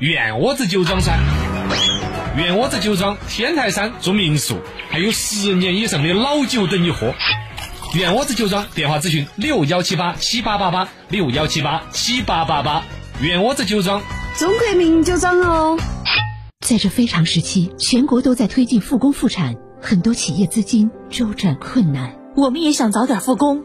院窝子酒庄噻！院窝子酒庄天台山住民宿，还有十年以上的老酒等你喝。院窝子酒庄电话咨询六幺七八七八八八六幺七八七八八八。院窝子酒庄，中国名酒庄哦。在这非常时期，全国都在推进复工复产，很多企业资金周转困难。我们也想早点复工。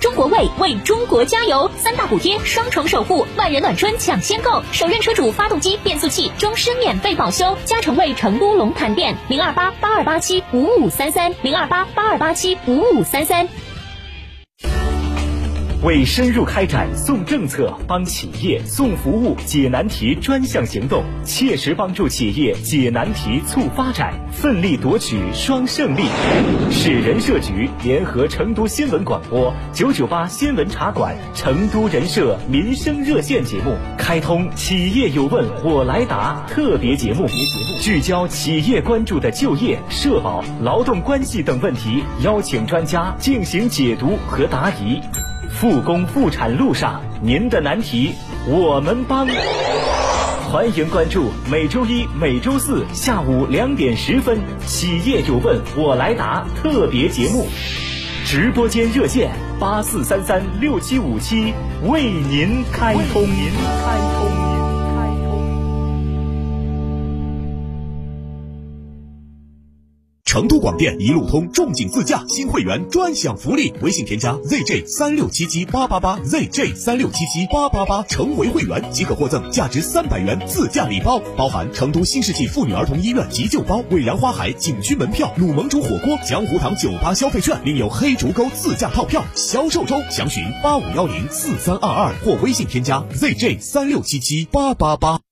中国卫为中国加油，三大补贴，双重守护，万人暖春抢先购，首任车主发动机、变速器终身免费保修。加诚为成都龙潭店零二八八二八七五五三三零二八八二八七五五三三。为深入开展送政策、帮企业送服务、解难题专项行动，切实帮助企业解难题、促发展，奋力夺取双胜利。市人社局联合成都新闻广播九九八新闻茶馆、成都人社民生热线节目，开通“企业有问我来答”特别节目，聚焦企业关注的就业、社保、劳动关系等问题，邀请专家进行解读和答疑。复工复产路上，您的难题我们帮。欢迎关注每周一、每周四下午两点十分《企业有问我来答》特别节目，直播间热线八四三三六七五七为您开通。您开通。成都广电一路通仲景自驾新会员专享福利，微信添加 zj 三六七七八八八 zj 三六七七八八八，成为会员即可获赠价值三百元自驾礼包，包含成都新世纪妇女儿童医院急救包、伟阳花海景区门票、鲁盟主火锅、江湖堂酒吧消费券，另有黑竹沟自驾套票。销售中，详询八五幺零四三二二或微信添加 zj 三六七七八八八。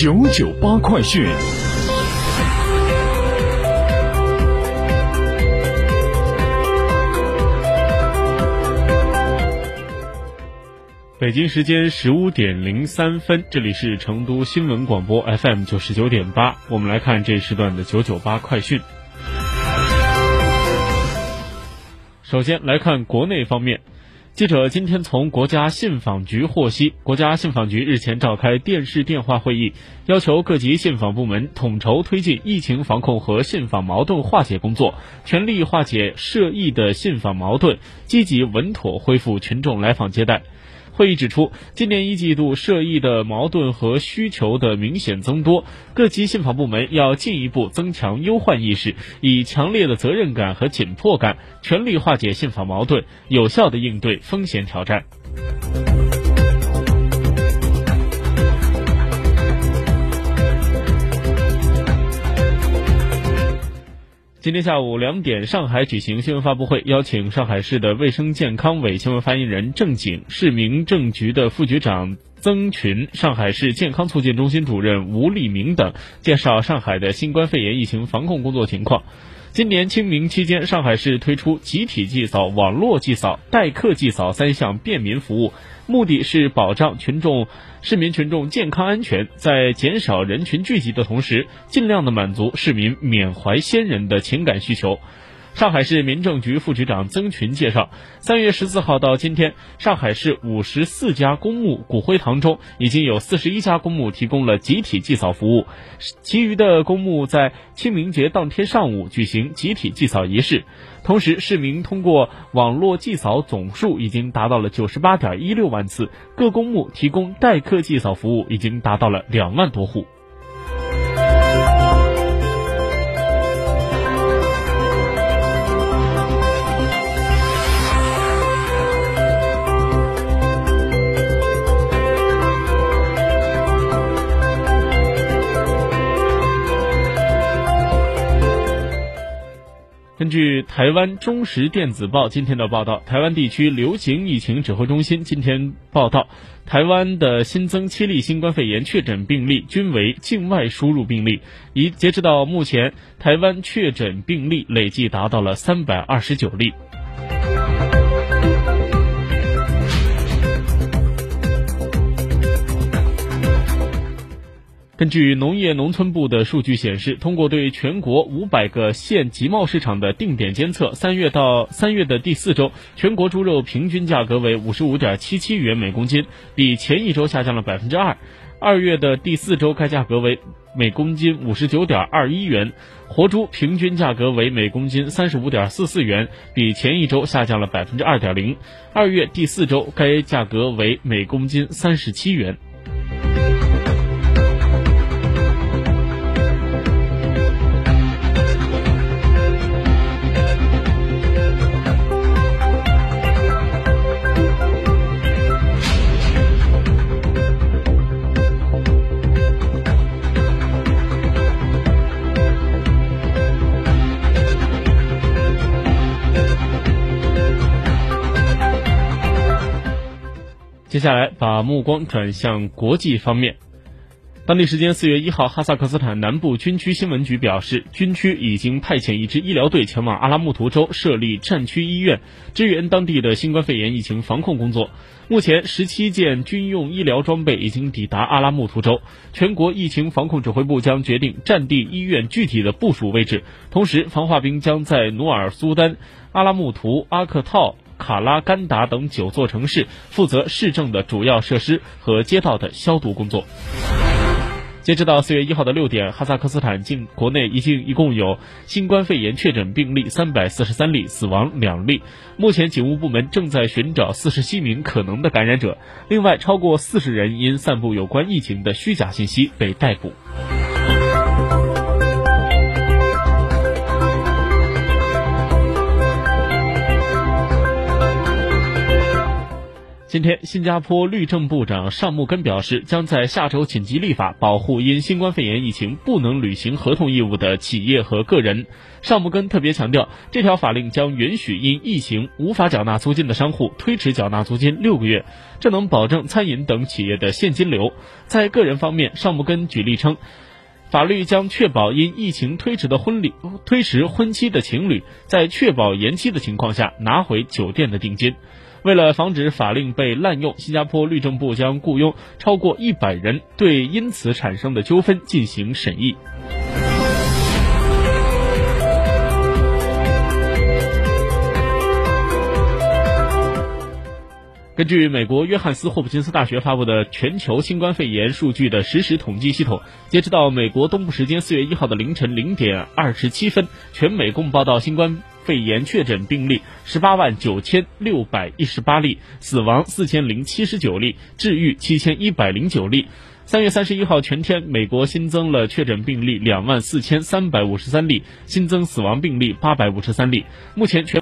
九九八快讯。北京时间十五点零三分，这里是成都新闻广播 FM 九十九点八，我们来看这时段的九九八快讯。首先来看国内方面。记者今天从国家信访局获悉，国家信访局日前召开电视电话会议，要求各级信访部门统筹推进疫情防控和信访矛盾化解工作，全力化解涉疫的信访矛盾，积极稳妥恢复群众来访接待。会议指出，今年一季度涉疫的矛盾和需求的明显增多，各级信访部门要进一步增强忧患意识，以强烈的责任感和紧迫感，全力化解信访矛盾，有效的应对风险挑战。今天下午两点，上海举行新闻发布会，邀请上海市的卫生健康委新闻发言人郑景、市民政局的副局长曾群、上海市健康促进中心主任吴立明等，介绍上海的新冠肺炎疫情防控工作情况。今年清明期间，上海市推出集体祭扫、网络祭扫、代客祭扫三项便民服务，目的是保障群众、市民群众健康安全，在减少人群聚集的同时，尽量的满足市民缅怀先人的情感需求。上海市民政局副局长曾群介绍，三月十四号到今天，上海市五十四家公墓骨灰堂中，已经有四十一家公墓提供了集体祭扫服务，其余的公墓在清明节当天上午举行集体祭扫仪式。同时，市民通过网络祭扫总数已经达到了九十八点一六万次，各公墓提供代客祭扫服务已经达到了两万多户。据台湾中时电子报今天的报道，台湾地区流行疫情指挥中心今天报道，台湾的新增七例新冠肺炎确诊病例均为境外输入病例，已截止到目前，台湾确诊病例累计达到了三百二十九例。根据农业农村部的数据显示，通过对全国五百个县集贸市场的定点监测，三月到三月的第四周，全国猪肉平均价格为五十五点七七元每公斤，比前一周下降了百分之二。二月的第四周，该价格为每公斤五十九点二一元，活猪平均价格为每公斤三十五点四四元，比前一周下降了百分之二点零。二月第四周，该价格为每公斤三十七元。接下来，把目光转向国际方面。当地时间四月一号，哈萨克斯坦南部军区新闻局表示，军区已经派遣一支医疗队前往阿拉木图州设立战区医院，支援当地的新冠肺炎疫情防控工作。目前，十七件军用医疗装备已经抵达阿拉木图州。全国疫情防控指挥部将决定战地医院具体的部署位置，同时，防化兵将在努尔苏丹、阿拉木图、阿克套。卡拉干达等九座城市负责市政的主要设施和街道的消毒工作。截止到四月一号的六点，哈萨克斯坦境国内已经一共有新冠肺炎确诊病例三百四十三例，死亡两例。目前警务部门正在寻找四十七名可能的感染者，另外超过四十人因散布有关疫情的虚假信息被逮捕。今天，新加坡律政部长尚木根表示，将在下周紧急立法，保护因新冠肺炎疫情不能履行合同义务的企业和个人。尚木根特别强调，这条法令将允许因疫情无法缴纳租金的商户推迟缴纳租金六个月，这能保证餐饮等企业的现金流。在个人方面，尚木根举例称，法律将确保因疫情推迟的婚礼、推迟婚期的情侣，在确保延期的情况下拿回酒店的定金。为了防止法令被滥用，新加坡律政部将雇佣超过一百人，对因此产生的纠纷进行审议。根据美国约翰斯霍普金斯大学发布的全球新冠肺炎数据的实时统计系统，截止到美国东部时间四月一号的凌晨零点二十七分，全美共报道新冠肺炎确诊病例十八万九千六百一十八例，死亡四千零七十九例，治愈七千一百零九例。三月三十一号全天，美国新增了确诊病例两万四千三百五十三例，新增死亡病例八百五十三例。目前全。